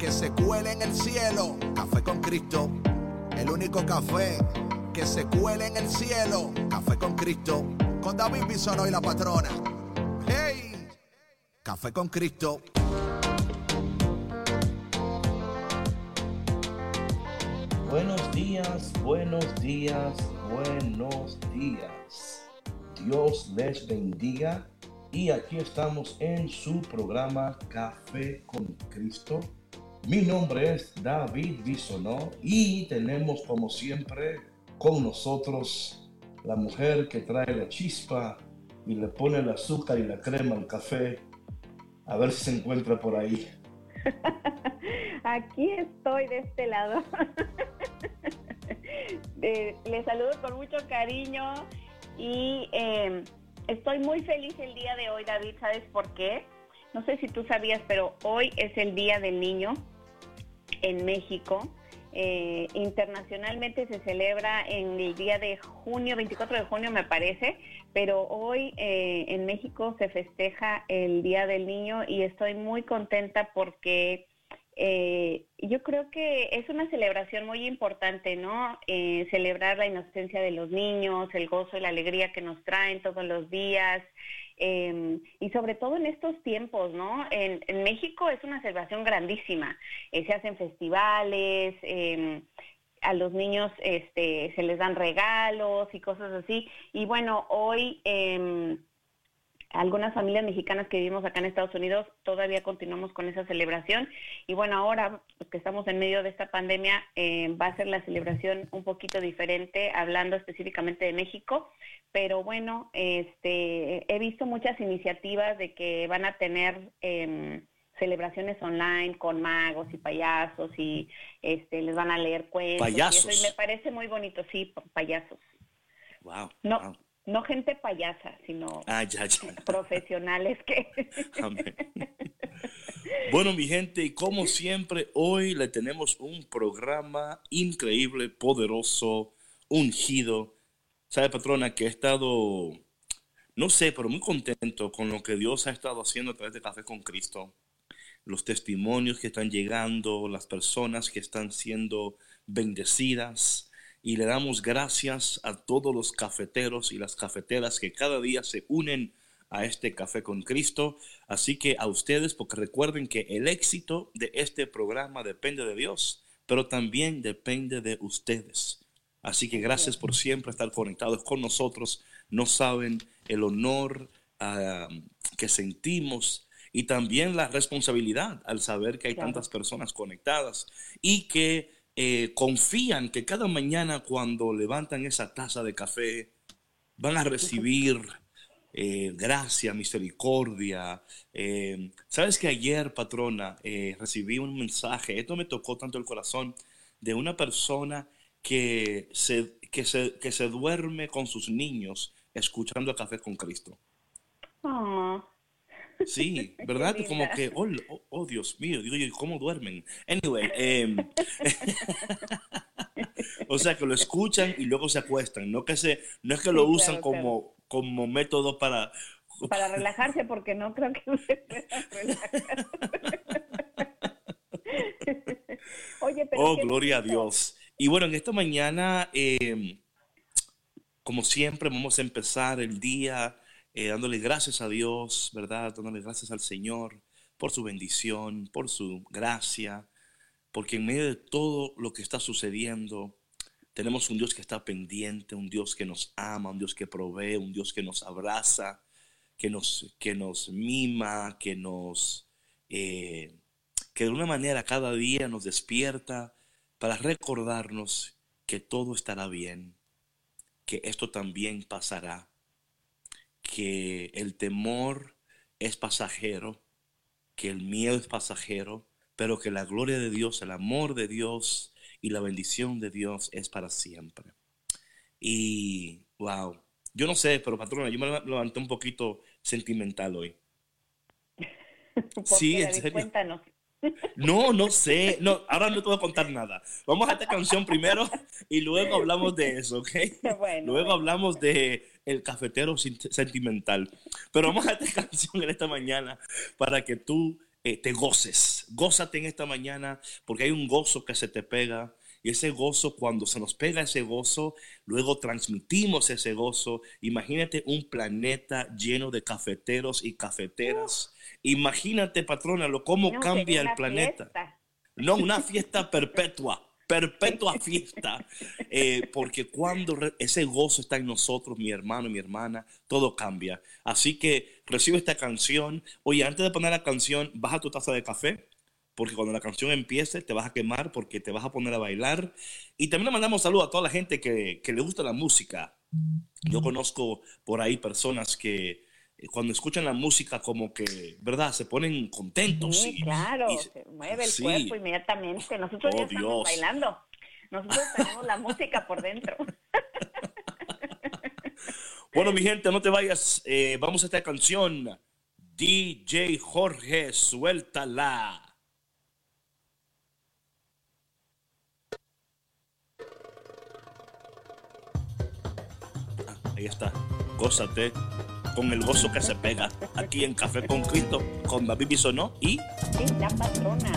que se cuele en el cielo. Café con Cristo, el único café que se cuele en el cielo. Café con Cristo, con David Bisonó y la patrona. ¡Hey! Café con Cristo. Buenos días, buenos días, buenos días. Dios les bendiga. Y aquí estamos en su programa Café con Cristo mi nombre es David Bisonó y tenemos como siempre con nosotros la mujer que trae la chispa y le pone el azúcar y la crema al café. A ver si se encuentra por ahí. Aquí estoy de este lado. Eh, les saludo con mucho cariño y eh, estoy muy feliz el día de hoy, David. ¿Sabes por qué? No sé si tú sabías, pero hoy es el Día del Niño en México. Eh, internacionalmente se celebra en el día de junio, 24 de junio me parece, pero hoy eh, en México se festeja el Día del Niño y estoy muy contenta porque eh, yo creo que es una celebración muy importante, ¿no? celebrar la inocencia de los niños, el gozo y la alegría que nos traen todos los días, Em, y sobre todo en estos tiempos, ¿no? En, México es una celebración grandísima. Eh, se hacen festivales, em, a los niños este, se les dan regalos y cosas así. Y bueno, hoy em, algunas familias mexicanas que vivimos acá en Estados Unidos todavía continuamos con esa celebración y bueno, ahora pues, que estamos en medio de esta pandemia eh, va a ser la celebración un poquito diferente, hablando específicamente de México, pero bueno, este, he visto muchas iniciativas de que van a tener em, celebraciones online con magos y payasos y este, les van a leer cuentos. Payasos. Y, me parece muy bonito, sí, payasos. Wow. No, no gente payasa, sino ah, profesionales que... Bueno, mi gente, y como siempre, hoy le tenemos un programa increíble, poderoso, ungido. ¿Sabe, patrona, que he estado, no sé, pero muy contento con lo que Dios ha estado haciendo a través de Café con Cristo? Los testimonios que están llegando, las personas que están siendo bendecidas y le damos gracias a todos los cafeteros y las cafeteras que cada día se unen a este café con Cristo. Así que a ustedes, porque recuerden que el éxito de este programa depende de Dios, pero también depende de ustedes. Así que gracias por siempre estar conectados con nosotros. No saben el honor que sentimos y también la responsabilidad al saber que hay tantas personas conectadas y que eh, confían que cada mañana cuando levantan esa taza de café van a recibir eh, gracia, misericordia. Eh, Sabes que ayer, patrona, recibí un mensaje, esto me tocó tanto el corazón, de una persona que se, que se, que se duerme con sus niños escuchando el café con Cristo. Oh. Sí, ¿verdad? Como que, oh, oh, oh, Dios mío, digo yo, ¿cómo duermen? Anyway, em, o sea, que lo escuchan y luego se acuestan, no que se, no es que lo usan como, como método para... Para relajarse, porque no creo que se Oye, pero oh, gloria a Dios. Y bueno, en esta mañana, em, como siempre, vamos a empezar el día eh, dándole gracias a Dios, ¿verdad? Dándole gracias al Señor por su bendición, por su gracia, porque en medio de todo lo que está sucediendo, tenemos un Dios que está pendiente, un Dios que nos ama, un Dios que provee, un Dios que nos abraza, que nos, que nos mima, que nos... Eh, que de una manera cada día nos despierta para recordarnos que todo estará bien, que esto también pasará, que el temor es pasajero, que el miedo es pasajero, pero que la gloria de Dios, el amor de Dios y la bendición de Dios es para siempre. Y, wow, yo no sé, pero patrona, yo me levanté un poquito sentimental hoy. sí, en serio. Cuéntanos. No, no sé. No, ahora no te voy a contar nada. Vamos a esta canción primero y luego hablamos de eso, ¿ok? luego hablamos de el cafetero sentimental. Pero vamos a esta canción en esta mañana para que tú eh, te goces. Gózate en esta mañana porque hay un gozo que se te pega. Y ese gozo, cuando se nos pega ese gozo, luego transmitimos ese gozo. Imagínate un planeta lleno de cafeteros y cafeteras. Imagínate, patrona, lo cómo cambia el planeta. No, una fiesta perpetua perpetua fiesta, eh, porque cuando ese gozo está en nosotros, mi hermano y mi hermana, todo cambia. Así que recibe esta canción. Oye, antes de poner la canción, baja tu taza de café, porque cuando la canción empiece te vas a quemar, porque te vas a poner a bailar. Y también le mandamos saludos a toda la gente que, que le gusta la música. Yo conozco por ahí personas que eh, cuando escuchan la música como que, ¿verdad? Se ponen contentos. Sí, claro, se mueve el cuerpo inmediatamente. Nosotros ya oh, estamos bailando. Nosotros tenemos la música por dentro. bueno, mi gente, no te vayas. Eh, vamos a esta canción. DJ Jorge, suéltala. Ahí está. Gózate con el gozo que se pega aquí en Café con Cristo con David Bisonó y... La patrona.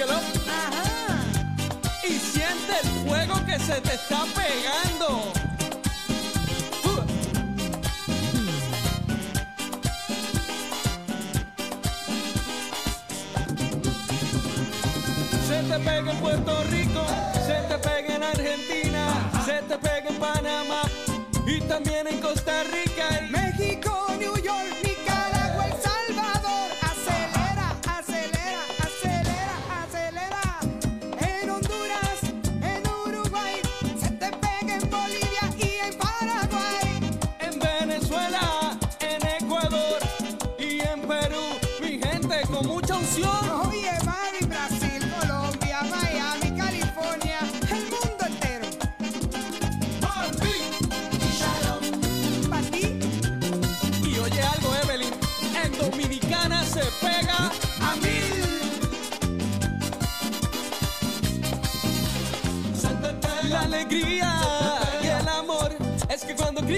Ajá. Y siente el fuego que se te está pegando. Uh. Se te pega en Puerto Rico, se te pega en Argentina, se te pega en Panamá y también en Costa Rica.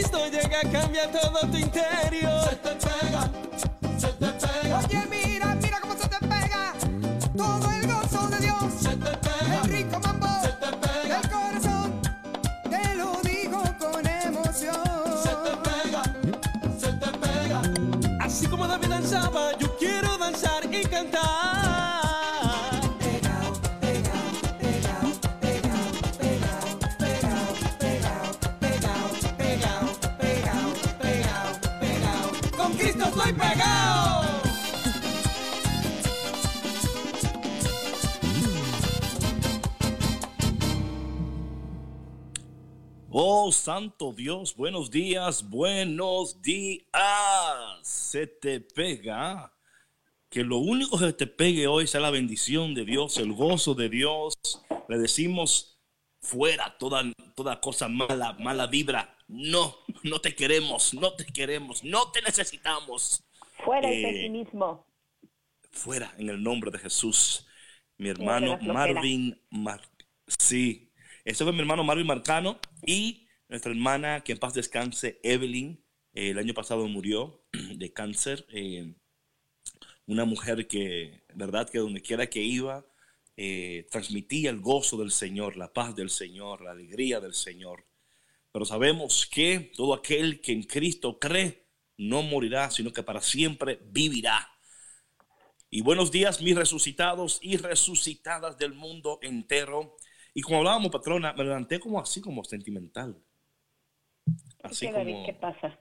Cristo llega, cambia todo tu interior. Oh, santo Dios, buenos días, buenos días. Se te pega. Que lo único que te pegue hoy sea la bendición de Dios, el gozo de Dios. Le decimos fuera toda, toda cosa mala, mala vibra. No, no te queremos, no te queremos, no te necesitamos. Fuera el Eh, pesimismo. fuera en el nombre de Jesús. Mi hermano. Marvin Mar Sí, ese fue mi hermano Marvin Marcano y nuestra hermana, que en paz descanse, Evelyn, eh, el año pasado murió de cáncer. eh, una mujer que, verdad, que donde quiera que iba, eh, transmitía el gozo del Señor, la paz del Señor, la alegría del Señor. Pero sabemos que todo aquel que en Cristo cree no morirá, sino que para siempre vivirá. Y buenos días, mis resucitados y resucitadas del mundo entero. Y como hablábamos, patrona, me levanté como así, como sentimental. Así ¿Qué, David, como, ¿Qué pasa?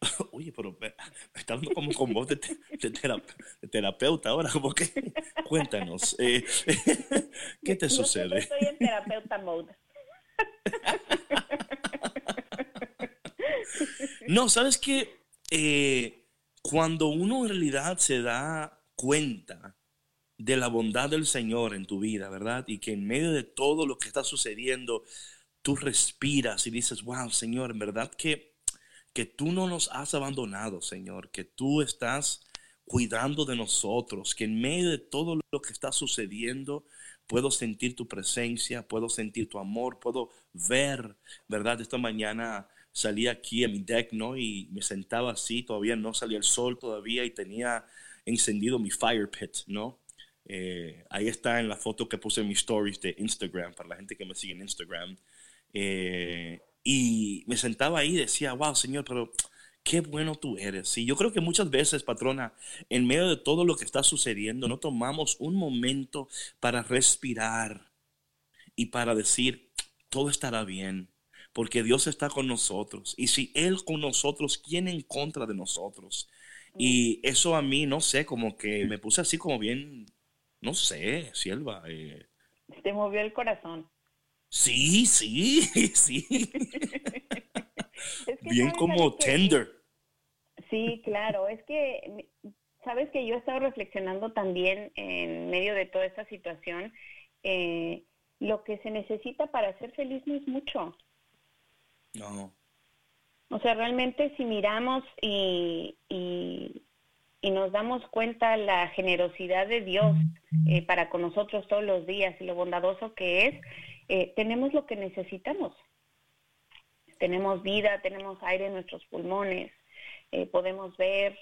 oye, pero me, me está hablando como con voz de, te- de terap- de terapeuta ahora, como que, cuéntanos, eh, ¿qué te Yo sucede? estoy en terapeuta mode. No, sabes que cuando uno en realidad se da cuenta de la bondad del Señor en tu vida, ¿verdad? Y que en medio de todo lo que está sucediendo, tú respiras y dices, wow, Señor, en verdad que, que tú no nos has abandonado, Señor, que tú estás cuidando de nosotros, que en medio de todo lo que está sucediendo, puedo sentir tu presencia, puedo sentir tu amor, puedo ver, ¿verdad? Esta mañana salí aquí a mi deck, ¿no? Y me sentaba así, todavía no salía el sol todavía y tenía encendido mi fire pit, ¿no? Eh, ahí está en la foto que puse en mis stories de Instagram, para la gente que me sigue en Instagram. Eh, y me sentaba ahí y decía, wow, Señor, pero qué bueno tú eres. Y yo creo que muchas veces, patrona, en medio de todo lo que está sucediendo, no tomamos un momento para respirar y para decir, todo estará bien, porque Dios está con nosotros. Y si Él con nosotros, ¿quién en contra de nosotros? Y eso a mí, no sé, como que me puse así como bien, no sé, sierva. eh, Te movió el corazón. sí, sí, sí. Es que, bien ¿sabes, como que- tender. Sí, claro, es que sabes que yo he estado reflexionando también en medio de toda esta situación, eh, lo que se necesita para ser feliz no es mucho. No, O sea, realmente si miramos y, y, y nos damos cuenta la generosidad de Dios eh, para con nosotros todos los días y lo bondadoso que es, eh, tenemos lo que necesitamos. Tenemos vida, tenemos aire en nuestros pulmones, eh, podemos ver,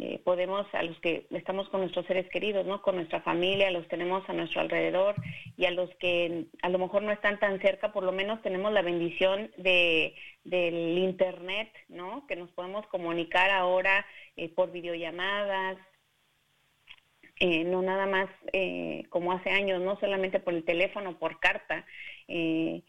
eh, podemos a los que estamos con nuestros seres queridos, ¿no? Con nuestra familia, los tenemos a nuestro alrededor y a los que a lo mejor no están tan cerca, por lo menos tenemos la bendición de del internet, ¿no? Que nos podemos comunicar ahora eh, por videollamadas, eh, no nada más eh, como hace años, no solamente por el teléfono, por carta, eh,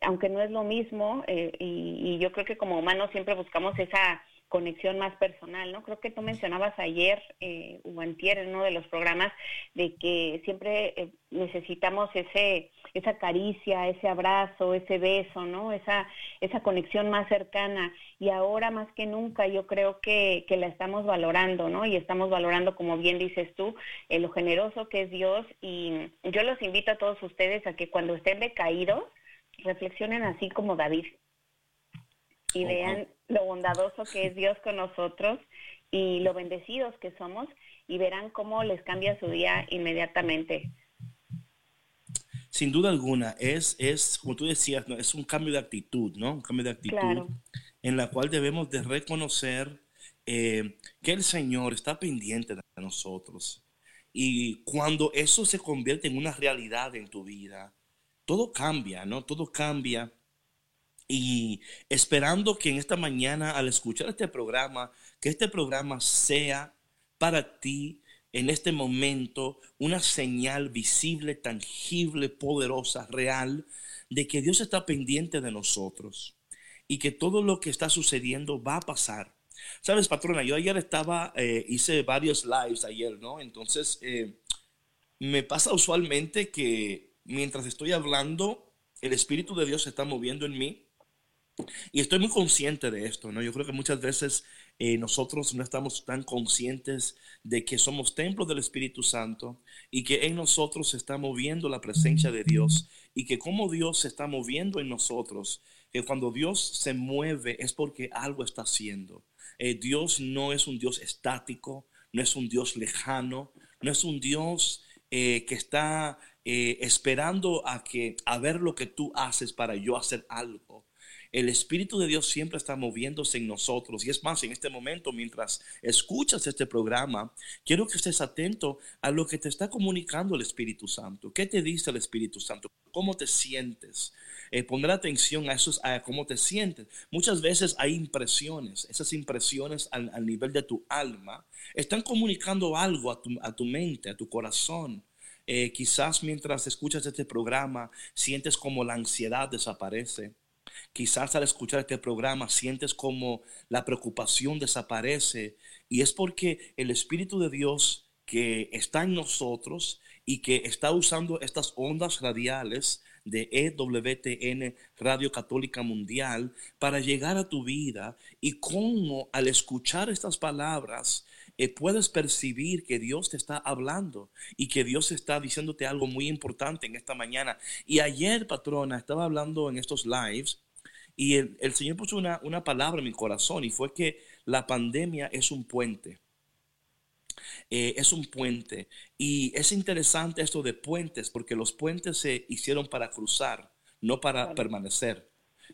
aunque no es lo mismo, y, y yo creo que como humanos siempre buscamos esa conexión más personal, ¿no? Creo que tú mencionabas ayer eh, o antier en uno de los programas de que siempre eh, necesitamos ese esa caricia, ese abrazo, ese beso, ¿no? Esa esa conexión más cercana y ahora más que nunca yo creo que, que la estamos valorando, ¿no? Y estamos valorando, como bien dices tú, eh, lo generoso que es Dios y yo los invito a todos ustedes a que cuando estén decaídos reflexionen así como David y vean lo bondadoso que es Dios con nosotros y lo bendecidos que somos y verán cómo les cambia su día inmediatamente. sin duda alguna, es, es como tú decías, ¿no? es un cambio de actitud, ¿no? Un cambio de actitud Claro. en la cual debemos de reconocer eh, que el Señor está pendiente de nosotros. Y cuando eso se convierte en una realidad en tu vida, todo cambia, ¿no? Todo cambia. Y esperando que en esta mañana al escuchar este programa, que este programa sea para ti en este momento una señal visible, tangible, poderosa, real, de que Dios está pendiente de nosotros y que todo lo que está sucediendo va a pasar. Sabes, patrona, yo ayer estaba, eh, hice varios lives ayer, ¿no? Entonces, eh, me pasa usualmente que mientras estoy hablando, el Espíritu de Dios se está moviendo en mí y estoy muy consciente de esto, ¿no? Yo creo que muchas veces eh, nosotros no estamos tan conscientes de que somos templos del Espíritu Santo y que en nosotros se está moviendo la presencia de Dios y que como Dios se está moviendo en nosotros, que cuando Dios se mueve es porque algo está haciendo. Eh, Dios no es un Dios estático, no es un Dios lejano, no es un Dios eh, que está esperando a que a ver lo que tú haces para yo hacer algo. El Espíritu de Dios siempre está moviéndose en nosotros. Y es más, en este momento, mientras escuchas este programa, quiero que estés atento a lo que te está comunicando el Espíritu Santo. ¿Qué te dice el Espíritu Santo? ¿Cómo te sientes? Eh, poner atención a, esos, a cómo te sientes. Muchas veces hay impresiones. Esas impresiones al, nivel de tu alma están comunicando algo a tu, a tu mente, a tu corazón. Eh, quizás mientras escuchas este programa sientes como la ansiedad desaparece. Quizás al escuchar este programa sientes como la preocupación desaparece y es porque el Espíritu de Dios que está en nosotros y que está usando estas ondas radiales de EWTN Radio Católica Mundial para llegar a tu vida y cómo al escuchar estas palabras eh, puedes percibir que Dios te está hablando y que Dios está diciéndote algo muy importante en esta mañana. Y ayer, patrona, estaba hablando en estos lives y el, Señor puso una, una, palabra en mi corazón y fue que la pandemia es un puente. Eh, es un puente. Y es interesante esto de puentes porque los puentes se hicieron para cruzar, no para permanecer.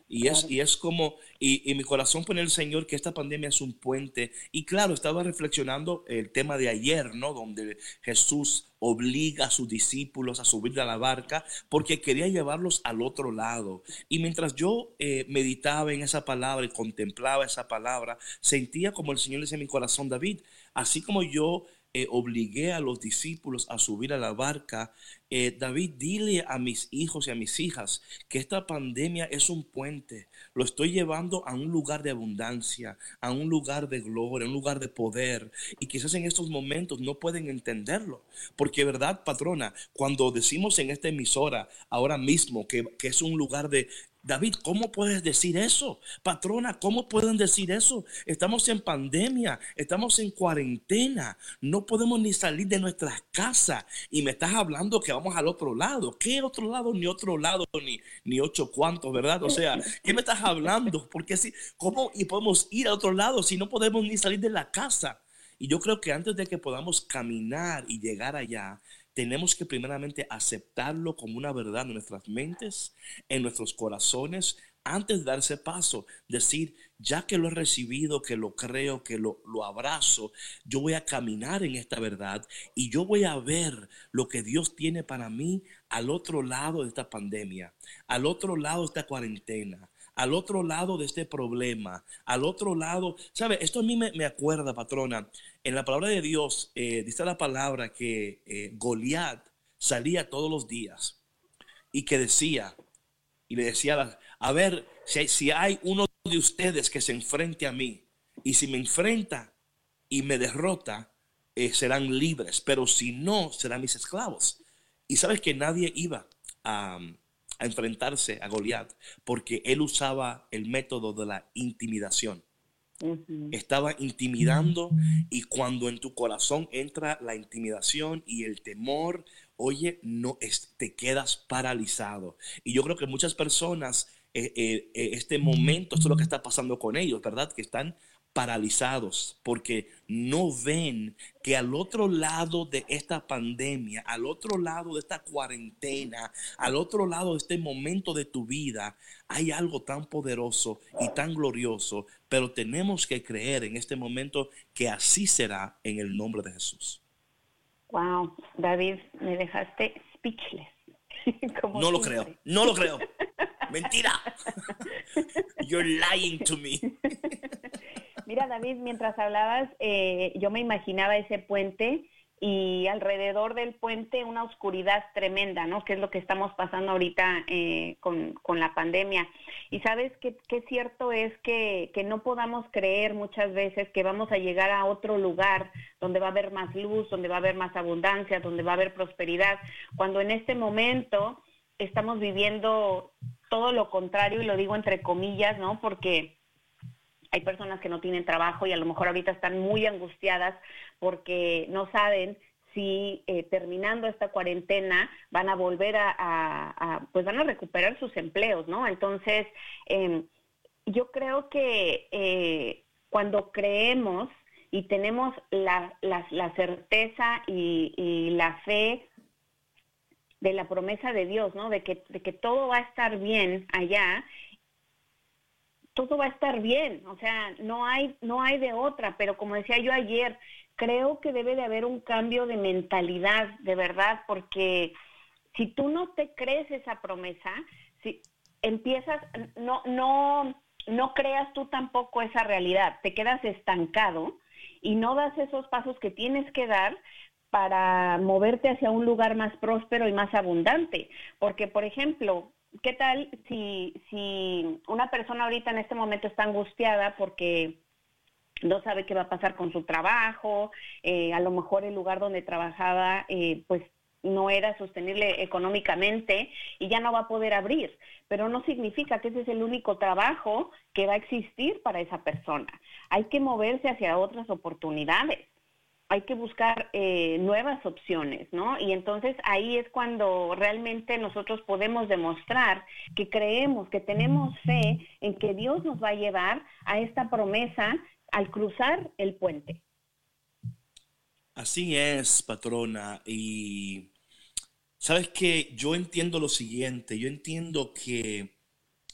Y es, y es como, y, mi corazón pone el Señor que esta pandemia es un puente. Y claro, estaba reflexionando el tema de ayer, ¿no? Donde Jesús obliga a sus discípulos a subir a la barca porque quería llevarlos al otro lado. Y mientras yo eh, meditaba en esa palabra y contemplaba esa palabra, sentía como el Señor decía en mi corazón, David, así como yo eh, obligué a los discípulos a subir a la barca, eh, David, dile a mis hijos y a mis hijas que esta pandemia es un puente. Lo estoy llevando a un lugar de abundancia, a un lugar de gloria, a un lugar de poder. Y quizás en estos momentos no pueden entenderlo. Porque, ¿verdad, patrona? Cuando decimos en esta emisora ahora mismo que, que es un lugar de, David, ¿cómo puedes decir eso? Patrona, ¿cómo pueden decir eso? Estamos en pandemia, estamos en cuarentena, no podemos ni salir de nuestras casas y me estás hablando que vamos al otro lado. ¿Qué otro lado? Ni otro lado, ni, ni ocho cuantos, ¿verdad? O sea, ¿qué me estás hablando? Porque si, ¿cómo y podemos ir a otro lado si no podemos ni salir de la casa? Y yo creo que antes de que podamos caminar y llegar allá, tenemos que primeramente aceptarlo como una verdad en nuestras mentes, en nuestros corazones, antes de darse paso, decir, ya que lo he recibido, que lo creo, que lo, lo, abrazo, yo voy a caminar en esta verdad y yo voy a ver lo que Dios tiene para mí al otro lado de esta pandemia, al otro lado de esta cuarentena, al otro lado de este problema, al otro lado, ¿sabe? Esto a mí me, me acuerda, patrona, en la palabra de Dios eh, dice la palabra que eh, Goliat salía todos los días y que decía, y le decía, a ver, si hay, uno de ustedes que se enfrente a mí, y si me enfrenta y me derrota, eh, serán libres, pero si no, serán mis esclavos. Y sabes que nadie iba a, a enfrentarse a Goliat porque él usaba el método de la intimidación. Estaba intimidando y cuando en tu corazón entra la intimidación y el temor, oye, no te quedas paralizado. Y yo creo que muchas personas, eh, eh, eh, este momento, esto es lo que está pasando con ellos, ¿verdad? Que están paralizados porque no ven que al otro lado de esta pandemia, al otro lado de esta cuarentena, al otro lado de este momento de tu vida, hay algo tan poderoso y tan glorioso, pero tenemos que creer en este momento que así será en el nombre de Jesús. Wow, David, me dejaste speechless. no lo creo, no lo creo. Mentira. You're lying to me. Mira, David, mientras hablabas, eh, yo me imaginaba ese puente y alrededor del puente una oscuridad tremenda, ¿no? Que es lo que estamos pasando ahorita eh, con, con, la pandemia. Y sabes que, que cierto es que, que, no podamos creer muchas veces que vamos a llegar a otro lugar donde va a haber más luz, donde va a haber más abundancia, donde va a haber prosperidad, cuando en este momento estamos viviendo todo lo contrario, y lo digo entre comillas, ¿no? Porque hay personas que no tienen trabajo y a lo mejor ahorita están muy angustiadas porque no saben si eh, terminando esta cuarentena van a volver a, pues van a recuperar sus empleos, ¿no? Entonces, eh, yo creo que eh, cuando creemos y tenemos la, la, la certeza y, y, la fe de la promesa de Dios, ¿no? De que, de que todo va a estar bien allá, todo va a estar bien, o sea, no hay, no hay de otra, pero como decía yo ayer, creo que debe de haber un cambio de mentalidad, de verdad, porque si tú no te crees esa promesa, si empiezas, no, no, no creas tú tampoco esa realidad, te quedas estancado y no das esos pasos que tienes que dar para moverte hacia un lugar más próspero y más abundante. Porque, por ejemplo, ¿qué tal si, si una persona ahorita en este momento está angustiada porque no sabe qué va a pasar con su trabajo, eh, a lo mejor el lugar donde trabajaba eh, pues no era sostenible económicamente y ya no va a poder abrir, pero no significa que ese es el único trabajo que va a existir para esa persona. Hay que moverse hacia otras oportunidades hay que buscar eh, nuevas opciones, ¿no? Y entonces ahí es cuando realmente nosotros podemos demostrar que creemos, que tenemos fe en que Dios nos va a llevar a esta promesa al cruzar el puente. Así es, patrona. Y sabes que yo entiendo lo siguiente, yo entiendo que,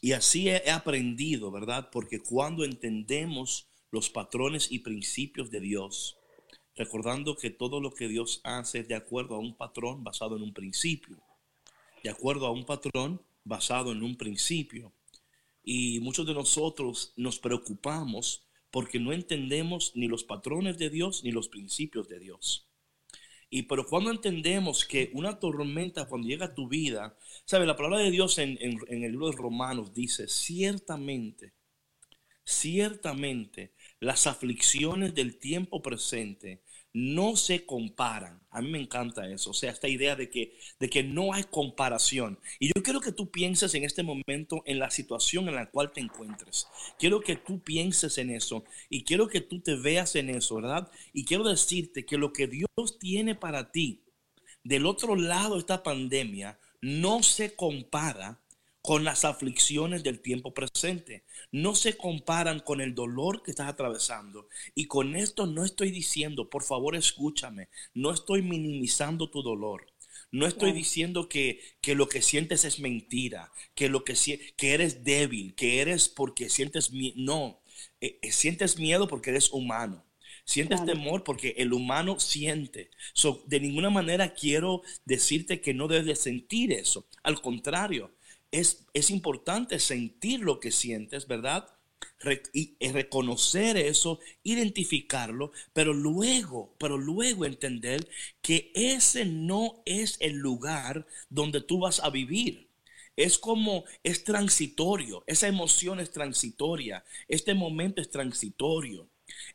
y así he aprendido, ¿verdad? Porque cuando entendemos los patrones y principios de Dios, recordando que todo lo que Dios hace es de acuerdo a un patrón basado en un principio, de acuerdo a un patrón basado en un principio. Y muchos de nosotros nos preocupamos porque no entendemos ni los patrones de Dios ni los principios de Dios. Y pero cuando entendemos que una tormenta cuando llega a tu vida, sabe, la palabra de Dios en, en, en el libro de Romanos dice, ciertamente, ciertamente las aflicciones del tiempo presente no se comparan. A mí me encanta eso, o sea, esta idea de que, de que no hay comparación. Y yo quiero que tú pienses en este momento en la situación en la cual te encuentres. Quiero que tú pienses en eso y quiero que tú te veas en eso, ¿verdad? Y quiero decirte que lo que Dios tiene para ti del otro lado de esta pandemia no se compara con las aflicciones del tiempo presente. No se comparan con el dolor que estás atravesando. Y con esto no estoy diciendo, por favor escúchame, no estoy minimizando tu dolor. No estoy diciendo que, que, lo que sientes es mentira, que, lo que, que eres débil, que eres porque sientes miedo. No, eh, eh, sientes miedo porque eres humano. Sientes claro. temor porque el humano siente. So, de ninguna manera quiero decirte que no debes de sentir eso. Al contrario, es, es importante sentir lo que sientes, ¿verdad? Re y reconocer eso, identificarlo, pero luego, pero luego entender que ese no es el lugar donde tú vas a vivir. Es como, es transitorio, esa emoción es transitoria, este momento es transitorio.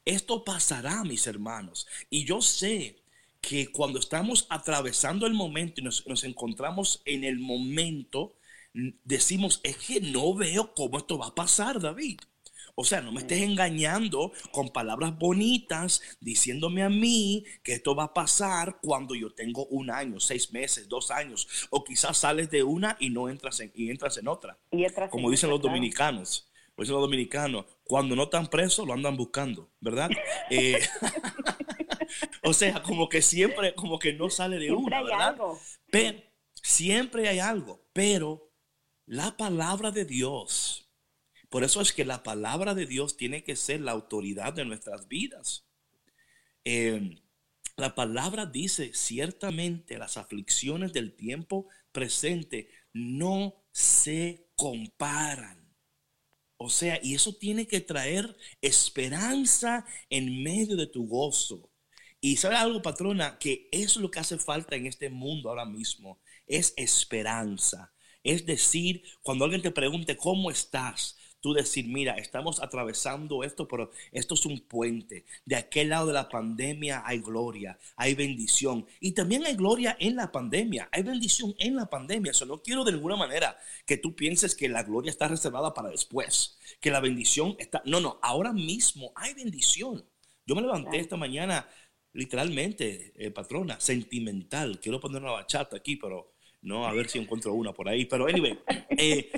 Esto pasará, mis hermanos, y yo sé que cuando estamos atravesando el momento y nos, nos encontramos en el momento, decimos, es que no veo cómo esto va a pasar, David. O sea, no me estés engañando con palabras bonitas, diciéndome a mí que esto va a pasar cuando yo tengo un año, seis meses, dos años, o quizás sales de una y no entras en, y entras en otra. Y como dicen los dominicanos. Como dicen los dominicanos, cuando no están presos lo andan buscando, ¿verdad? eh, o sea, como que siempre, como que no sale de siempre una, hay ¿verdad? algo. Pero, siempre hay algo, pero la palabra de Dios. Por eso es que la palabra de Dios tiene que ser la autoridad de nuestras vidas. Eh, la palabra dice, ciertamente las aflicciones del tiempo presente no se comparan. O sea, y eso tiene que traer esperanza en medio de tu gozo. Y sabe algo, patrona, que es lo que hace falta en este mundo ahora mismo, es esperanza. Es decir, cuando alguien te pregunte cómo estás, tú decir, mira, estamos atravesando esto, pero esto es un puente. De aquel lado de la pandemia hay gloria, hay bendición. Y también hay gloria en la pandemia, hay bendición en la pandemia. Eso no quiero de ninguna manera que tú pienses que la gloria está reservada para después, que la bendición está... No, no, ahora mismo hay bendición. Yo me levanté esta mañana literalmente, eh, patrona, sentimental. Quiero poner una bachata aquí, pero no, a ver si encuentro una por ahí. Pero anyway, eh,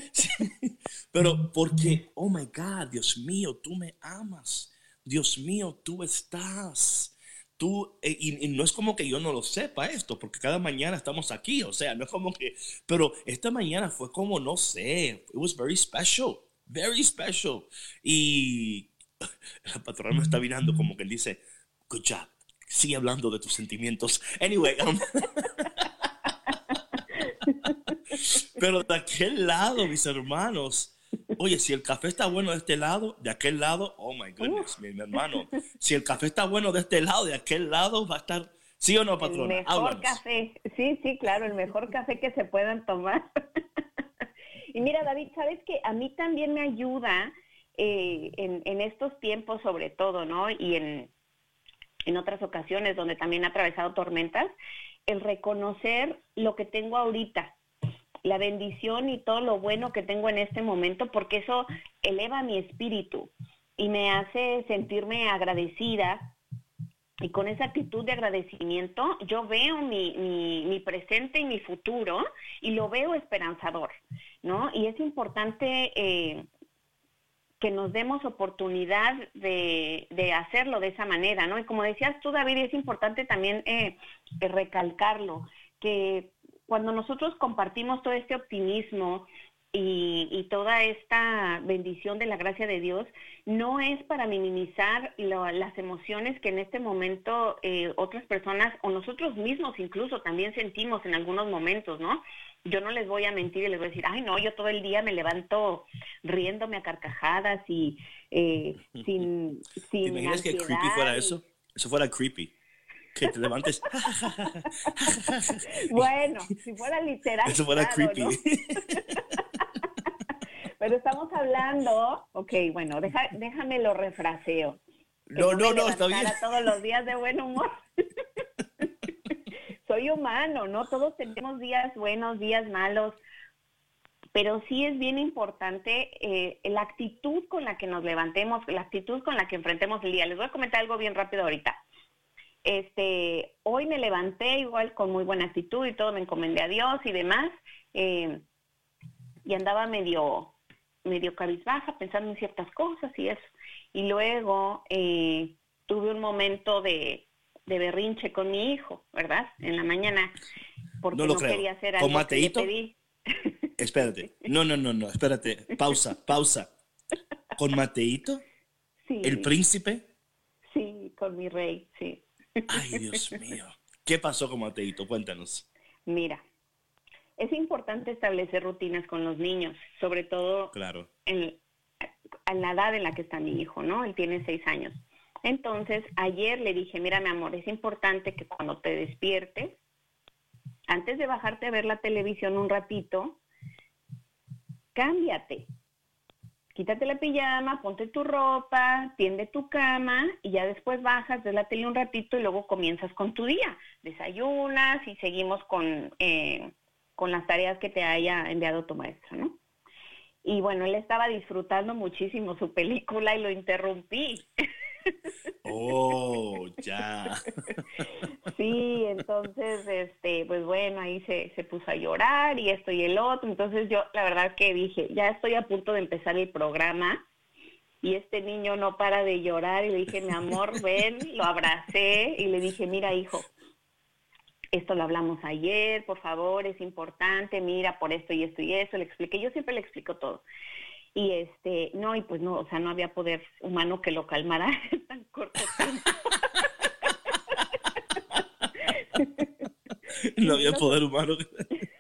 pero porque, oh my God, Dios mío, tú me amas. Dios mío, tú estás. Tú, eh, y, y no es como que yo no lo sepa esto, porque cada mañana estamos aquí, o sea, no es como que, pero esta mañana fue como, no sé, it was very special, very special. Y la patrona me está mirando como que dice, good job, sigue hablando de tus sentimientos. Anyway, um, pero de aquel lado, mis hermanos, oye, si el café está bueno de este lado, de aquel lado, oh my goodness, mi, mi hermano, si el café está bueno de este lado, de aquel lado, va a estar, ¿sí o no, El patrona? mejor Háblanos. café, sí, sí, claro, el mejor café que se puedan tomar. y mira, David, sabes que a mí también me ayuda eh, en, en estos tiempos, sobre todo, ¿no? Y en, en otras ocasiones donde también he atravesado tormentas, el reconocer lo que tengo ahorita, la bendición y todo lo bueno que tengo en este momento, porque eso eleva mi espíritu y me hace sentirme agradecida. Y con esa actitud de agradecimiento, yo veo mi, mi, presente y mi futuro y lo veo esperanzador, ¿no? Y es importante eh, que nos demos oportunidad de, de, hacerlo de esa manera, ¿no? Y como decías tú, David, es importante también eh, recalcarlo, que cuando nosotros compartimos todo este optimismo y, y, toda esta bendición de la gracia de Dios, no es para minimizar lo, las emociones que en este momento eh, otras personas o nosotros mismos incluso también sentimos en algunos momentos, ¿no? yo no les voy a mentir y les voy a decir, ay, no, yo todo el día me levanto riéndome a carcajadas y eh, sin, sin ¿Te imaginas que creepy fuera eso? Eso fuera creepy. Que te levantes. bueno, si fuera literal. Eso fuera claro, creepy. ¿no? Pero estamos hablando, ok, bueno, deja, déjame lo refraseo. No, no, no, está bien. todos los días de buen humor. Soy humano, ¿no? Todos tenemos días buenos, días malos, pero sí es bien importante eh, la actitud con la que nos levantemos, la actitud con la que enfrentemos el día. Les voy a comentar algo bien rápido ahorita. Este, hoy me levanté igual con muy buena actitud y todo, me encomendé a Dios y demás, eh, y andaba medio, medio cabizbaja, pensando en ciertas cosas y eso. Y luego eh, tuve un momento de, de berrinche con mi hijo, ¿verdad? En la mañana, porque No no, lo creo. quería hacer ¿Con algo que le pedí. Espérate. No, no, no, no. Espérate. Pausa, pausa. ¿Con Mateito? Sí, ¿El príncipe? sí, con mi rey, sí. Ay, Dios mío. ¿Qué pasó con Mateito? Cuéntanos. Mira, es importante establecer rutinas con los niños, sobre todo Claro. en, en la edad en la que está mi hijo, ¿no? Él tiene seis años. Entonces, ayer le dije, mira, mi amor, es importante que cuando te despiertes, antes de bajarte a ver la televisión un ratito, cámbiate. Quítate la pijama, ponte tu ropa, tiende tu cama y ya después bajas, ves la tele un ratito y luego comienzas con tu día. Desayunas y seguimos con, eh, con las tareas que te haya enviado tu maestra, ¿no? Y bueno, él estaba disfrutando muchísimo su película y lo interrumpí. Oh, ya. Sí, entonces, bueno, ahí se, se puso a llorar y esto y el otro. Entonces yo, la verdad que dije, ya estoy a punto de empezar el programa y este niño no para de llorar y le dije, mi amor, ven, lo abracé y le dije, mira, hijo, esto lo hablamos ayer, por favor, es importante, mira, por esto y esto y eso, le expliqué, yo siempre le explico todo. Y este, no, y pues no, o sea, no había poder humano que lo calmara en tan corto tiempo. No había poder humano.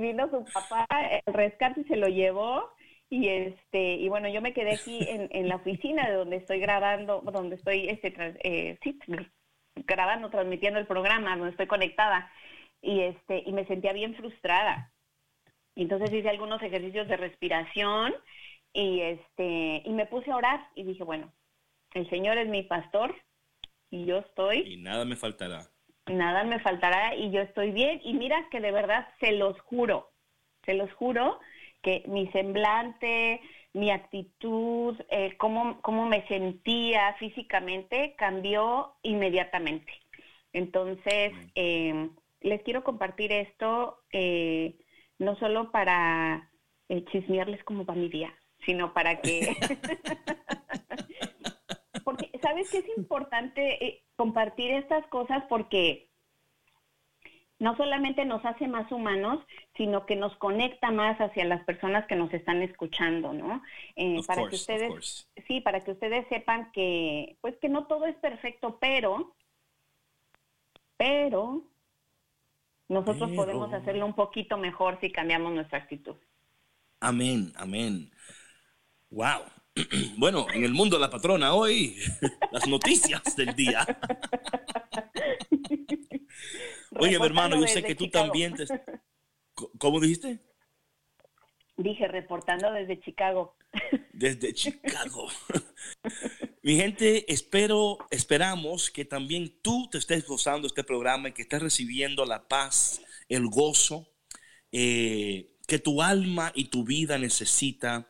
vino su papá, el rescate se lo llevó y este y bueno yo me quedé aquí en, en la oficina de donde estoy grabando, donde estoy este eh, sí, grabando, transmitiendo el programa, donde estoy conectada y este y me sentía bien frustrada. Y entonces hice algunos ejercicios de respiración y este y me puse a orar y dije bueno el Señor es mi pastor y yo estoy Y nada me faltará. nada me faltará y yo estoy bien. Y mira que de verdad se los juro, se los juro que mi semblante, mi actitud, eh, cómo, cómo me sentía físicamente cambió inmediatamente. Entonces, eh, les quiero compartir esto eh, no solo para eh, chismearles como va mi día, sino para que... ¿sabes qué es importante eh, compartir estas cosas? Porque no solamente nos hace más humanos, sino que nos conecta más hacia las personas que nos están escuchando, ¿no? Eh, para que course, ustedes, sí, para que ustedes sepan que, pues que no todo es perfecto, pero, pero nosotros Pero. podemos hacerlo un poquito mejor si cambiamos nuestra actitud. Amén, amén. Wow. Bueno, en el mundo de la patrona hoy, las noticias del día. Oye, mi hermano, yo sé que tú Chicago. también te... ¿Cómo dijiste? Dije, reportando desde Chicago. Desde Chicago. Mi gente, espero, esperamos que también tú te estés gozando este programa y que estés recibiendo la paz, el gozo eh, que tu alma y tu vida necesita.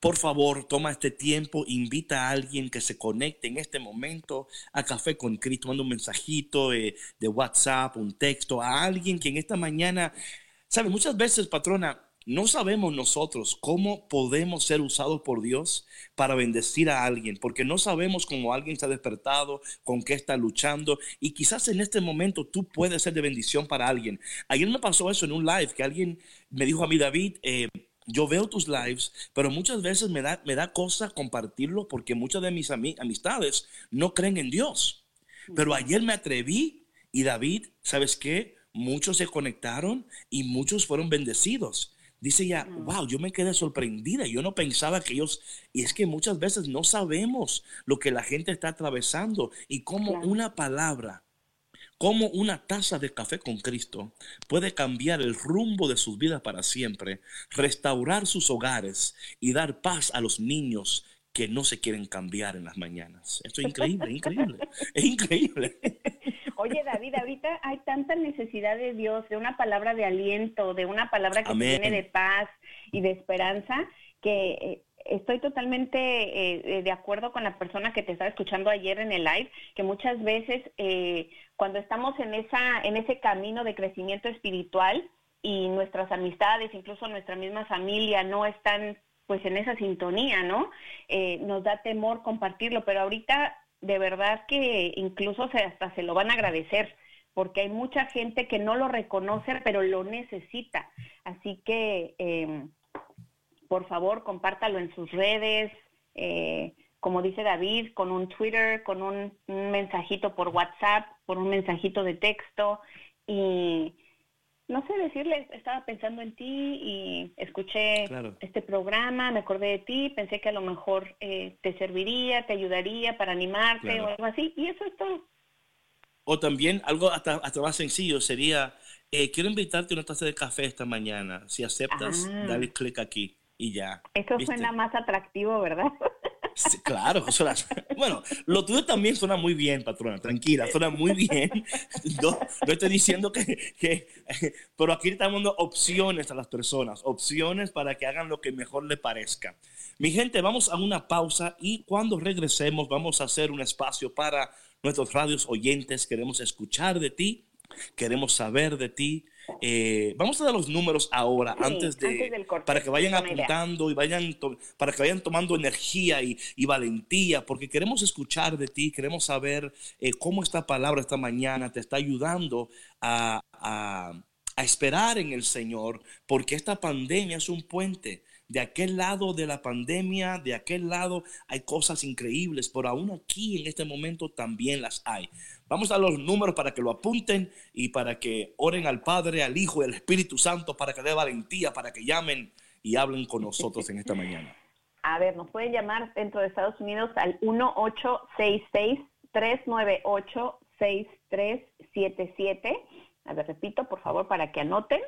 Por favor, toma este tiempo, invita a alguien que se conecte en este momento a Café con Cristo, manda un mensajito de WhatsApp, un texto, a alguien que en esta mañana, sabe, muchas veces, patrona, no sabemos nosotros cómo podemos ser usados por Dios para bendecir a alguien, porque no sabemos cómo alguien se ha despertado, con qué está luchando, y quizás en este momento tú puedes ser de bendición para alguien. Ayer me pasó eso en un live, que alguien me dijo a mí, David, eh, yo veo tus lives, pero muchas veces me da, me da cosa compartirlo porque muchas de mis ami- amistades no creen en Dios. Pero ayer me atreví y David, ¿sabes qué? Muchos se conectaron y muchos fueron bendecidos. Dice ella, wow, yo me quedé sorprendida. Yo no pensaba que ellos, y es que muchas veces no sabemos lo que la gente está atravesando y cómo Claro. una palabra cómo una taza de café con Cristo puede cambiar el rumbo de sus vidas para siempre, restaurar sus hogares y dar paz a los niños que no se quieren cambiar en las mañanas. Esto es increíble, increíble, es increíble. Oye, David, ahorita hay tanta necesidad de Dios, de una palabra de aliento, de una palabra que Amén. viene de paz y de esperanza, que eh, estoy totalmente eh, eh, de acuerdo con la persona que te estaba escuchando ayer en el live, que muchas veces eh, cuando estamos en esa en ese camino de crecimiento espiritual y nuestras amistades, incluso nuestra misma familia, no están pues en esa sintonía, ¿no? Eh, nos da temor compartirlo, pero ahorita de verdad que incluso se, hasta se lo van a agradecer, porque hay mucha gente que no lo reconoce, pero lo necesita. Así que, eh, por favor, compártalo en sus redes, eh, como dice David, con un Twitter, con un, un mensajito por WhatsApp, por un mensajito de texto y no sé decirles, estaba pensando en ti y escuché Claro. este programa, me acordé de ti, pensé que a lo mejor eh, te serviría, te ayudaría para animarte Claro. o algo así, y eso es todo. O también algo hasta, hasta más sencillo sería, eh, quiero invitarte a una taza de café esta mañana. Si aceptas, Ah. dale clic aquí y ya. Eso ¿viste? suena más atractivo, ¿verdad? Sí, claro, la- bueno, lo tuyo también suena muy bien, patrona, tranquila, suena muy bien. No, no estoy diciendo que, que- pero aquí estamos dando opciones a las personas, opciones para que hagan lo que mejor le parezca. Mi gente, vamos a una pausa y cuando regresemos vamos a hacer un espacio para nuestros radios oyentes. Queremos escuchar de ti, queremos saber de ti. Eh, vamos a dar los números ahora, Sí, antes de, antes del corte, para que vayan idea. apuntando y vayan para que vayan tomando energía y, y valentía, porque queremos escuchar de ti, queremos saber eh, cómo esta palabra esta mañana te está ayudando a, a- a esperar en el Señor, porque esta pandemia es un puente de aquel lado de la pandemia, de aquel lado hay cosas increíbles, pero aún aquí en este momento también las hay. Vamos a los números para que lo apunten y para que oren al Padre, al Hijo y al Espíritu Santo para que dé valentía, para que llamen y hablen con nosotros en esta mañana. A ver, nos pueden llamar dentro de Estados Unidos al 1866-398-6377. A ver, repito, por favor, para que anoten.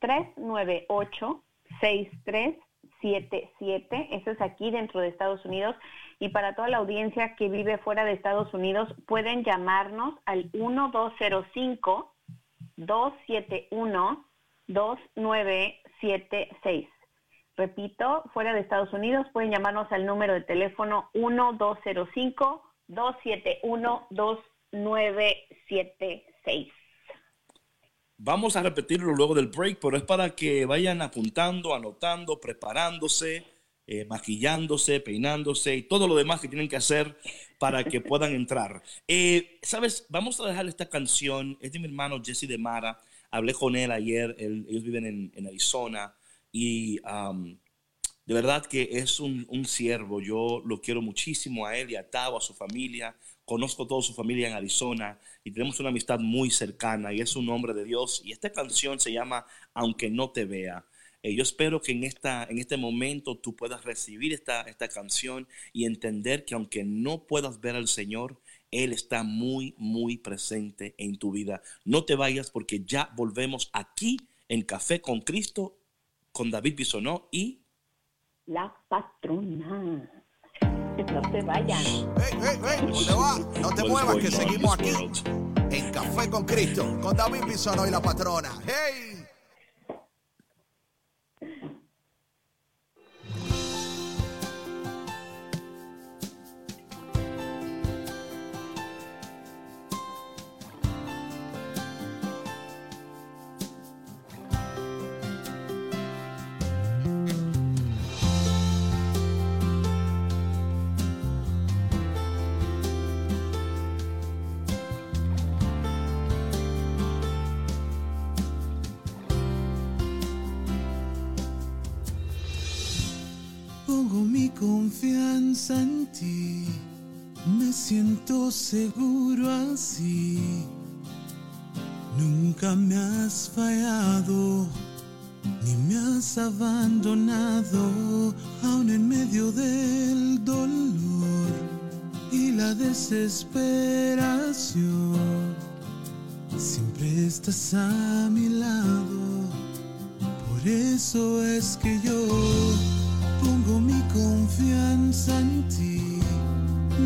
1866-398-6377. Eso es aquí dentro de Estados Unidos. Y para toda la audiencia que vive fuera de Estados Unidos, pueden llamarnos al 1205 271 2976. Repito, fuera de Estados Unidos pueden llamarnos al número de teléfono 1205-271-2976. Vamos a repetirlo luego del break, pero es para que vayan apuntando, anotando, preparándose, eh, maquillándose, peinándose y todo lo demás que tienen que hacer para que puedan entrar. Eh, Sabes, vamos a dejar esta canción, es de mi hermano Jesse de Mara. Hablé con él ayer, él- ellos viven en, en Arizona y um, de verdad que es un, un siervo. Yo lo quiero muchísimo a él y a Tavo, a su familia. Conozco toda su familia en Arizona y tenemos una amistad muy cercana y es un hombre de Dios. Y esta canción se llama Aunque no te vea. Eh, yo espero que en, esta, en este momento tú puedas recibir esta, esta canción y entender que aunque no puedas ver al Señor, Él está muy, muy presente en tu vida. No te vayas porque ya volvemos aquí en Café con Cristo con David Bisonó y La patrona. No se vayan. Hey, hey, hey, ¿dónde va? No te muevas que seguimos aquí en Café con Cristo, con David Bisono y la patrona. ¡Hey! Confianza en ti, me siento seguro así. Nunca me has fallado, ni me has abandonado, aun en medio del dolor y la desesperación. Siempre estás a mi lado, por eso es que yo pongo mi confianza en ti,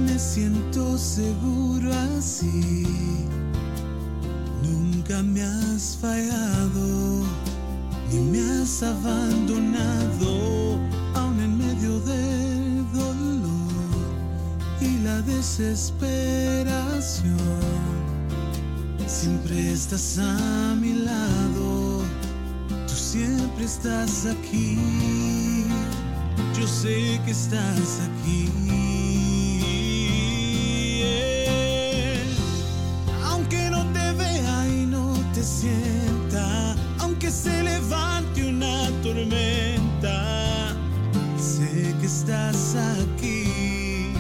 me siento seguro así. Nunca me has fallado, ni me has abandonado, aun en medio del dolor y la desesperación. Siempre estás a mi lado, tú siempre estás aquí. Yo sé que estás aquí. Aunque no te vea y no te sienta, aunque se levante una tormenta, sé que estás aquí.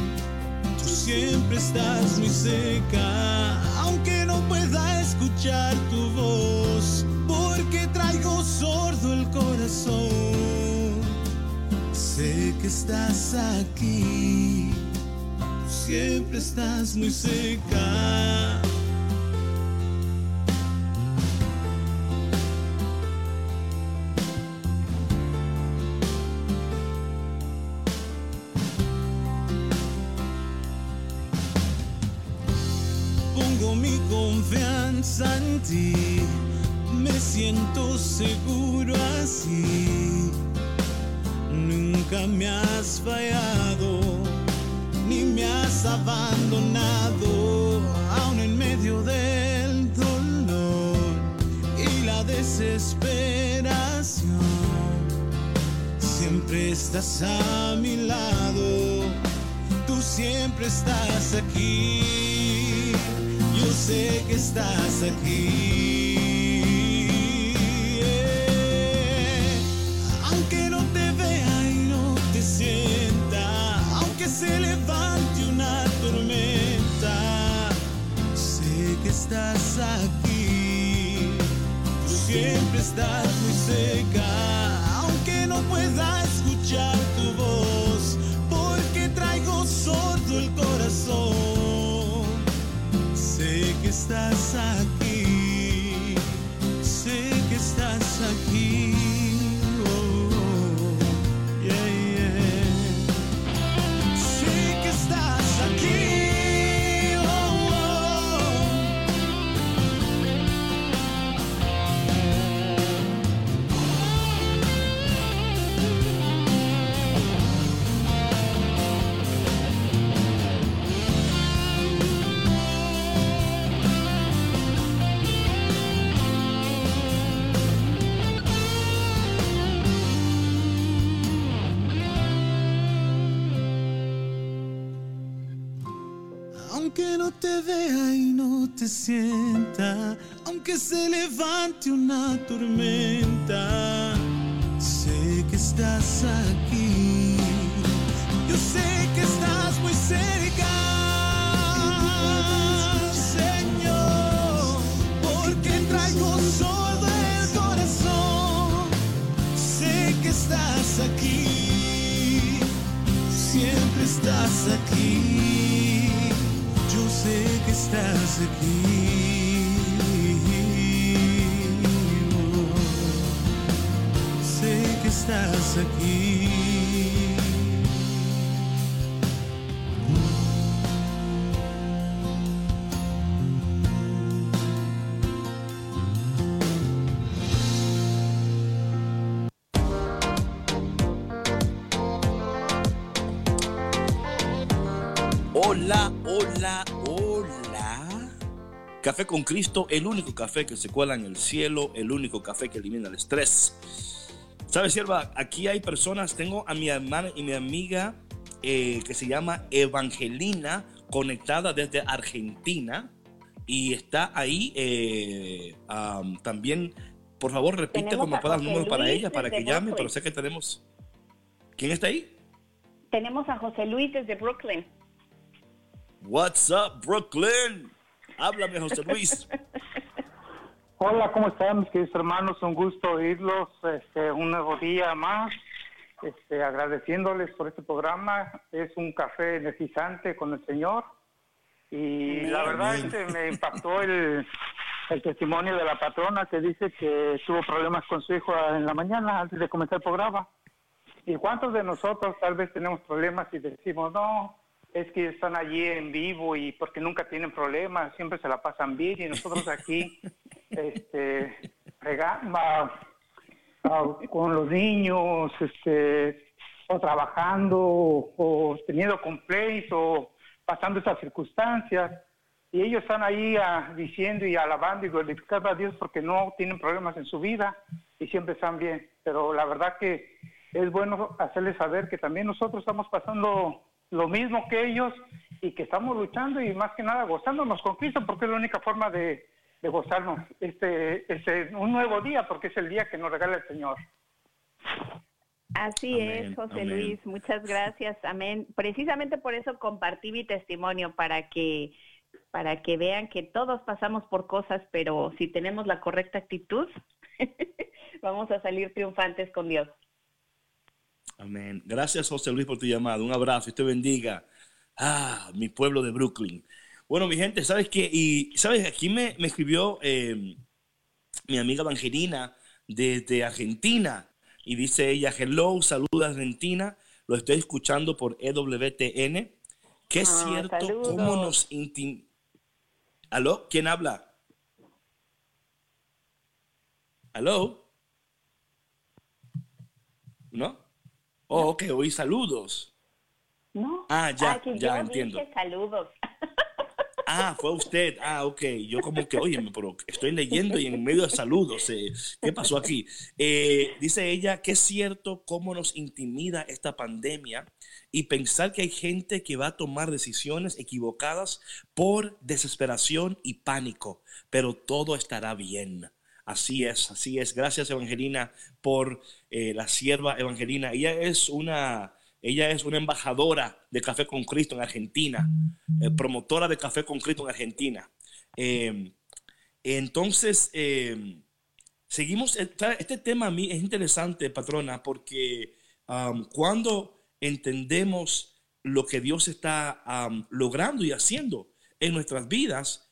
Tú siempre estás muy cerca, aunque no pueda escuchar tu voz, porque traigo sordo el corazón. Sé que estás aquí, siempre estás muy cerca. a mi lado, tú siempre estás aquí, yo sé que estás aquí. Eh, aunque no te vea y no te sienta, aunque se levante una tormenta, sé que estás aquí, tú siempre estás muy cerca, aunque no pueda tu voz, porque traigo sordo el corazón. Sé que estás aquí, aunque se levante una tormenta, sé que estás aquí. Yo sé que estás muy cerca, Señor, porque traigo solo el corazón. Sé que estás aquí, siempre estás aquí. Yo sé que estás aquí. Oh, sé que estás aquí. Café con Cristo, el único café que se cuela en el cielo, el único café que elimina el estrés. ¿Sabes, sierva? Aquí hay personas, tengo a mi hermana y mi amiga eh, que se llama Evangelina, conectada desde Argentina y está ahí eh, am, también. Por favor, repite a puedas el José número para ella, para que llame, pero sé que tenemos... ¿Quién está ahí? Tenemos a José Luis desde Brooklyn. What's up, Brooklyn? Háblame, José Luis. Hola, ¿cómo están mis queridos hermanos? Un gusto oírlos este, un nuevo día más. Este, agradeciéndoles por este programa. Es un café energizante con el Señor. Y la verdad este, me impactó el, el testimonio de la patrona que dice que tuvo problemas con su hijo en la mañana antes de comenzar el programa. ¿Y cuántos de nosotros tal vez tenemos problemas y decimos, no, es que están allí en vivo y porque nunca tienen problemas, siempre se la pasan bien y nosotros aquí este, rega- ah, con los niños, este, o trabajando, o teniendo complaints, o pasando esas circunstancias. Y ellos están ahí ah, diciendo y alabando y glorificando a Dios porque no tienen problemas en su vida y siempre están bien. Pero la verdad que es bueno hacerles saber que también nosotros estamos pasando lo mismo que ellos y que estamos luchando y más que nada gozándonos con Cristo porque es la única forma de, de gozarnos este, este un nuevo día porque es el día que nos regala el Señor. Así Amén, es, José amén. Luis. Muchas gracias. Amén. Precisamente por eso compartí mi testimonio para que para que vean que todos pasamos por cosas, pero si tenemos la correcta actitud, vamos a salir triunfantes con Dios. Amén. Gracias, José Luis, por tu llamada. Un abrazo y te bendiga. Ah, mi pueblo de Brooklyn. Bueno, mi gente, ¿sabes qué? Y, ¿sabes? Aquí me, me escribió eh, mi amiga Evangelina desde Argentina. Y dice ella, hello, saluda Argentina. Lo estoy escuchando por EWTN. Que es Ah, cierto saludos. cómo nos intim... ¿Aló? ¿Quién habla? ¿Aló? ¿No? Oh, ok, oí saludos. ¿No? Ah, ya, que ya yo entiendo. dije saludos. Ah, fue usted. Ah, ok. Yo como que, oye, pero estoy leyendo y en medio de saludos. eh, ¿Qué pasó aquí? Eh, dice ella que es cierto cómo nos intimida esta pandemia y pensar que hay gente que va a tomar decisiones equivocadas por desesperación y pánico, pero todo estará bien. Así es, así es. Gracias, Evangelina, por eh, la sierva Evangelina. Ella es una Ella es una embajadora de Café con Cristo en Argentina, eh, promotora de Café con Cristo en Argentina. Eh, entonces, eh, seguimos, esta- este tema a mí es interesante, patrona, porque cuando entendemos lo que Dios está logrando y haciendo en nuestras vidas,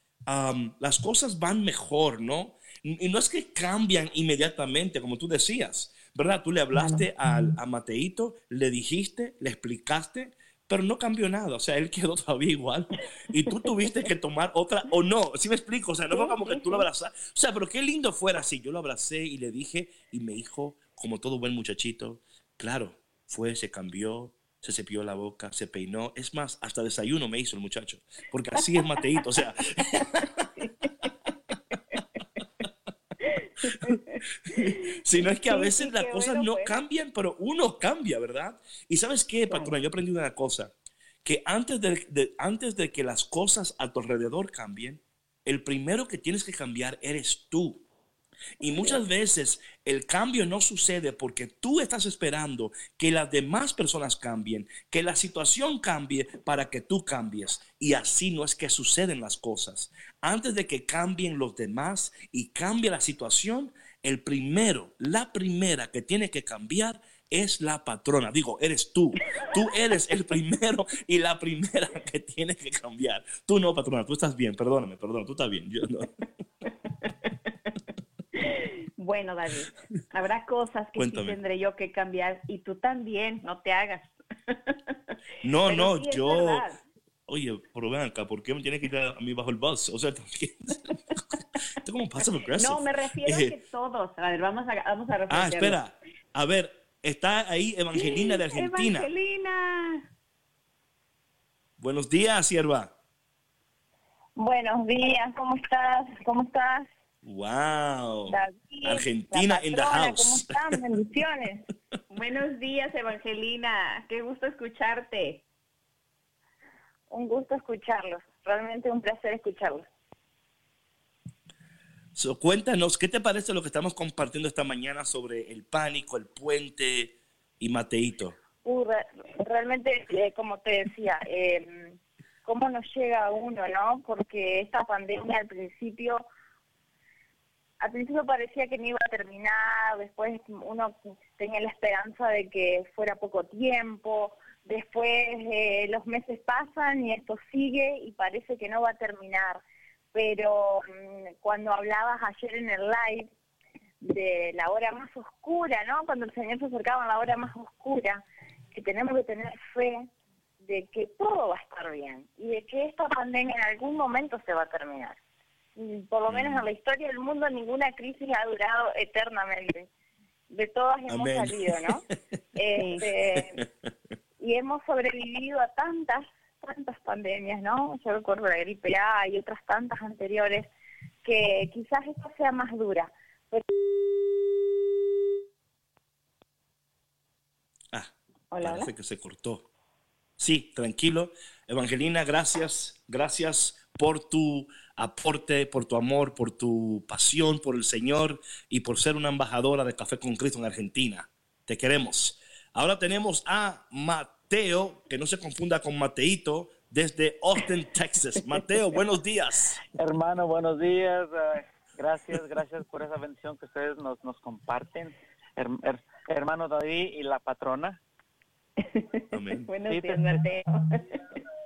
las cosas van mejor, ¿no? Y no es que cambian inmediatamente, como tú decías, ¿verdad? Tú le hablaste al, a Mateito, le dijiste, le explicaste, pero no cambió nada, o sea, él quedó todavía igual. Y tú tuviste que tomar otra, o no, si me explico, o sea, no fue como que tú lo abrazaste, o sea, pero qué lindo fuera así, yo lo abracé y le dije y me dijo, como todo buen muchachito, claro, fue, se cambió, se cepilló la boca, se peinó, es más, hasta desayuno me hizo el muchacho, porque así es Mateito, o sea, Si no es que a veces sí, las cosas bueno, no pues. cambian, pero uno cambia, ¿verdad? Y sabes qué, patrona, yo aprendí una cosa, que antes de, de- antes de que las cosas a tu alrededor cambien, el primero que tienes que cambiar eres tú. Y muchas veces el cambio no sucede porque tú estás esperando que las demás personas cambien, que la situación cambie para que tú cambies. Y así no es que suceden las cosas. Antes de que cambien los demás y cambie la situación, el primero, la primera que tiene que cambiar es la patrona. Digo, eres tú. Tú eres el primero y la primera que tiene que cambiar. Tú no, patrona, tú estás bien. Perdóname, perdón, tú estás bien. Yo no. Bueno, David, habrá cosas que sí tendré yo que cambiar y tú también, no te hagas. No, Pero no, sí yo. verdad. Oye, pero ven acá, ¿por qué me tiene que ir a, mí bajo el bus? O sea, también. Esto como pasa No, me refiero a Eh, que todos. A ver, vamos a, vamos a Ah, espera. A ver, está ahí Evangelina de Argentina. Evangelina. Buenos días, sierva. Buenos días, ¿cómo estás? ¿Cómo estás? Wow. David, Argentina in the house. ¿Cómo están? Bendiciones. Buenos días, Evangelina. Qué gusto escucharte. Un gusto escucharlos. Realmente un placer escucharlos. So, cuéntanos, ¿qué te parece lo que estamos compartiendo esta mañana sobre el pánico, el puente y Mateito? Uh, re- realmente, eh, como te decía, eh, cómo nos llega a uno, ¿no? Porque esta pandemia al principio, al principio parecía que no iba a terminar, después uno tenía la esperanza de que fuera poco tiempo, después eh, los meses pasan y esto sigue y parece que no va a terminar. Pero mm, cuando hablabas ayer en el live de la hora más oscura, ¿no? Cuando el Señor se acercaba a la hora más oscura, que tenemos que tener fe de que todo va a estar bien y de que esta pandemia en algún momento se va a terminar. Y por lo menos en la historia del mundo ninguna crisis ha durado eternamente. De todas hemos Amén. salido, ¿no? Este, y hemos sobrevivido a tantas, tantas pandemias, ¿no? Yo recuerdo la gripe A y otras tantas anteriores, que quizás esta sea más dura. Pero Ah, Hola, parece hola. que se cortó. Sí, tranquilo. Evangelina, gracias. Gracias por tu aporte, por tu amor, por tu pasión por el Señor y por ser una embajadora de Café con Cristo en Argentina. Te queremos. Ahora tenemos a Mateo, que no se confunda con Mateito, desde Austin, Texas. Mateo, buenos días. Hermano, buenos días. eh, gracias, gracias por esa bendición que ustedes nos, nos comparten. Her- her- hermano David y la patrona. Amén. Buenos Sí, días, te- Mateo.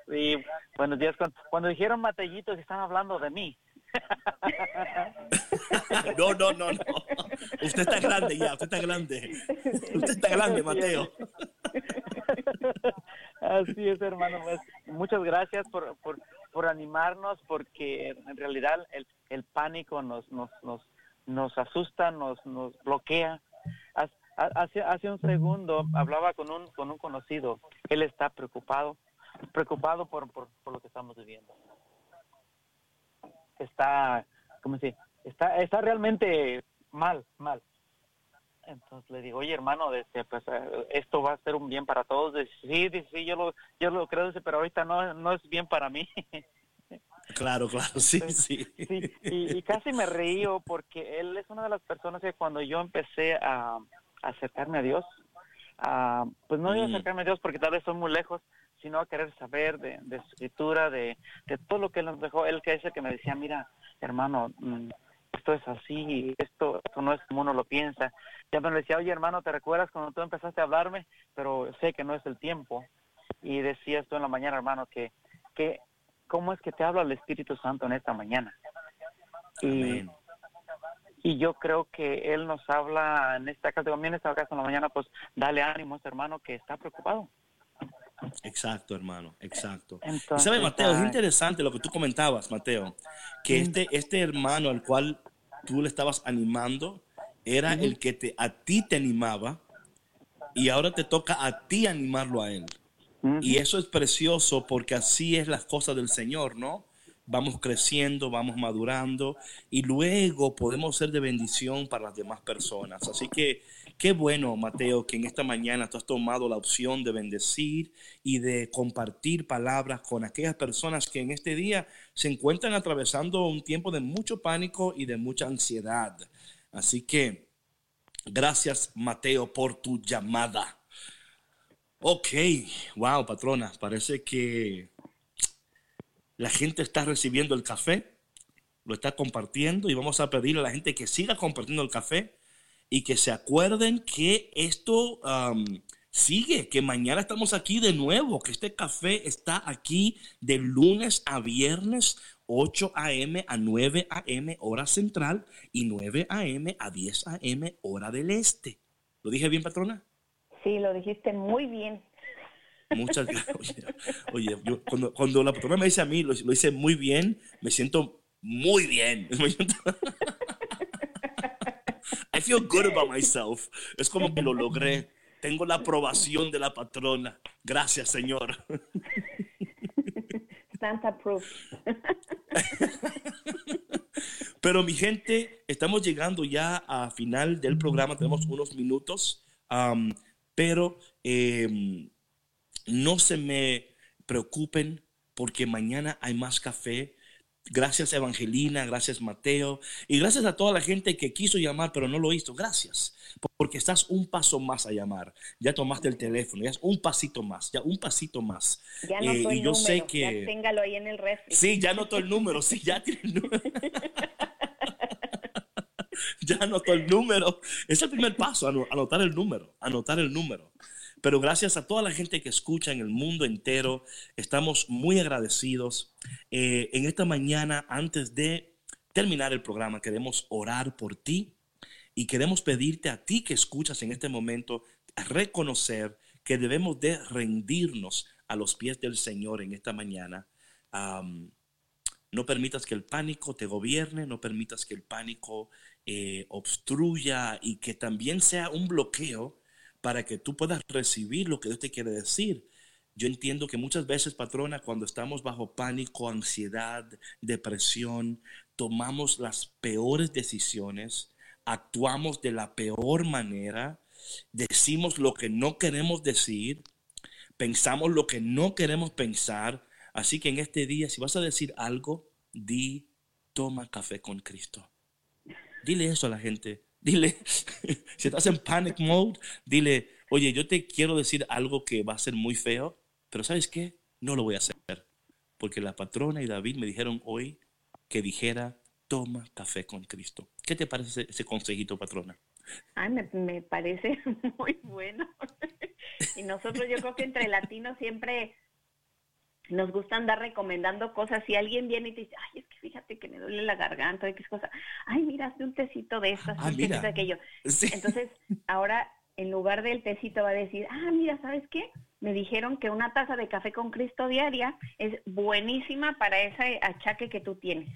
Y buenos días. Cuando, cuando dijeron Matellito, están hablando de mí. No, no, no, no. Usted está grande ya, usted está grande. Usted está grande, Mateo. Así es, hermano. Pues, muchas gracias por, por, por animarnos, porque en realidad el, el pánico nos, nos, nos, nos asusta, nos, nos bloquea. Hace, hace un segundo hablaba con un, con un conocido. Él está preocupado, preocupado por, por, por lo que estamos viviendo. Está, ¿cómo se? Está, está realmente mal, mal. Entonces le digo, oye hermano, este, pues, eh, esto va a ser un bien para todos. Dice, sí, dice, sí, yo lo, yo lo creo, dice, pero ahorita no, no es bien para mí. Claro, claro, sí, sí. Sí, y, y casi me reío porque él es una de las personas que cuando yo empecé a, a acercarme a Dios, a, pues no digo Mm. acercarme a Dios porque tal vez soy muy lejos, sino a querer saber de, de su escritura, de, de todo lo que Él nos dejó. Él que es el que me decía, mira, hermano, mm, esto es así, esto, esto no es como uno lo piensa. Ya me decía, oye hermano, ¿te recuerdas cuando tú empezaste a hablarme? Pero sé que no es el tiempo. Y decías tú en la mañana, hermano, que, que ¿cómo es que te habla el Espíritu Santo en esta mañana? Y, y yo creo que Él nos habla en esta casa, también en esta casa en la mañana, pues dale ánimo a este hermano que está preocupado. Exacto, hermano, exacto. Y Entonces, sabes, Mateo, es interesante lo que tú comentabas, Mateo, que este, este hermano al cual tú le estabas animando era el que te, a ti te animaba y ahora te toca a ti animarlo a él. Y eso es precioso porque así es las cosas del Señor, ¿no? Vamos creciendo, vamos madurando y luego podemos ser de bendición para las demás personas. Así que qué bueno, Mateo, que en esta mañana tú has tomado la opción de bendecir y de compartir palabras con aquellas personas que en este día se encuentran atravesando un tiempo de mucho pánico y de mucha ansiedad. Así que gracias, Mateo, por tu llamada. Ok, wow, patrona, parece que la gente está recibiendo el café, lo está compartiendo y vamos a pedirle a la gente que siga compartiendo el café y que se acuerden que esto am, sigue, que mañana estamos aquí de nuevo, que este café está aquí de lunes a viernes, 8 a.m. a 9 a.m. hora central y 9 a.m. a 10 a.m. hora del este. ¿Lo dije bien, patrona? Sí, lo dijiste muy bien. Muchas gracias. Oye, yo cuando, cuando la patrona me dice a mí, lo, lo hice muy bien, me siento muy bien. Me siento- I feel good about myself. Es como que lo logré. Tengo la aprobación de la patrona. Gracias, Señor. Santa proof. Pero mi gente, estamos llegando ya a final del programa, tenemos unos minutos, pero em, no se me preocupen porque mañana hay más café. Gracias Evangelina, gracias Mateo y gracias a toda la gente que quiso llamar pero no lo hizo. Gracias, porque estás un paso más a llamar. Ya tomaste el teléfono, ya es un pasito más, ya un pasito más. Ya Eh, anotó y yo número. sé Ya que... téngalo ahí en el refri. Sí, ya anotó el número, sí, ya tiene el número. ya anotó el número. Es el primer paso, ano- anotar el número, anotar el número. Pero gracias a toda la gente que escucha en el mundo entero, estamos muy agradecidos. Eh, en esta mañana, antes de terminar el programa, queremos orar por ti y queremos pedirte a ti que escuchas en este momento reconocer que debemos de rendirnos a los pies del Señor en esta mañana. No permitas que el pánico te gobierne, no permitas que el pánico eh, obstruya y que también sea un bloqueo para que tú puedas recibir lo que Dios te quiere decir. Yo entiendo que muchas veces, patrona, cuando estamos bajo pánico, ansiedad, depresión, tomamos las peores decisiones, actuamos de la peor manera, decimos lo que no queremos decir, pensamos lo que no queremos pensar. Así que en este día, si vas a decir algo, di, toma café con Cristo. Dile eso a la gente. Dile, si estás en panic mode, dile, oye, yo te quiero decir algo que va a ser muy feo, pero ¿sabes qué? No lo voy a hacer. Porque la patrona y David me dijeron hoy que dijera, toma café con Cristo. ¿Qué te parece ese, consejito, patrona? Ay, me, me parece muy bueno. y nosotros yo creo que entre latinos siempre nos gusta andar recomendando cosas. Si alguien viene y te dice, ay, es que fíjate que me duele la garganta, X cosa. Ay, mira, hazte un tecito de estas, Ah, un tecito de aquello. Sí. Entonces, ahora en lugar del tecito va a decir, ah, mira, ¿sabes qué? Me dijeron que una taza de café con Cristo diaria es buenísima para ese achaque que tú tienes.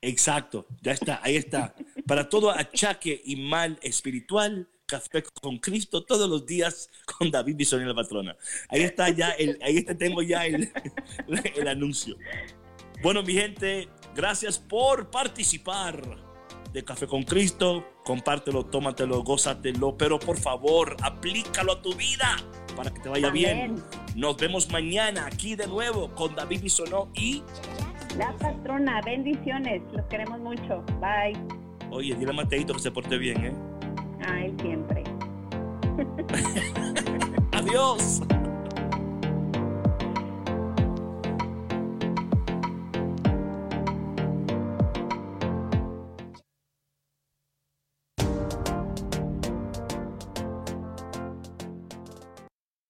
Exacto, ya está, ahí está. Para todo achaque y mal espiritual, café con Cristo todos los días con David Bisonía la patrona. Ahí está ya, el, ahí tengo ya el, el anuncio. Bueno, mi gente, gracias por participar de Café con Cristo. Compártelo, tómatelo, gózatelo, pero por favor, aplícalo a tu vida para que te vaya bien. Nos vemos mañana aquí de nuevo con David Bisonó y, La patrona, bendiciones, los queremos mucho. Bye. oye, dile a Mateito que se porte bien, ¿eh? A él siempre. Adiós.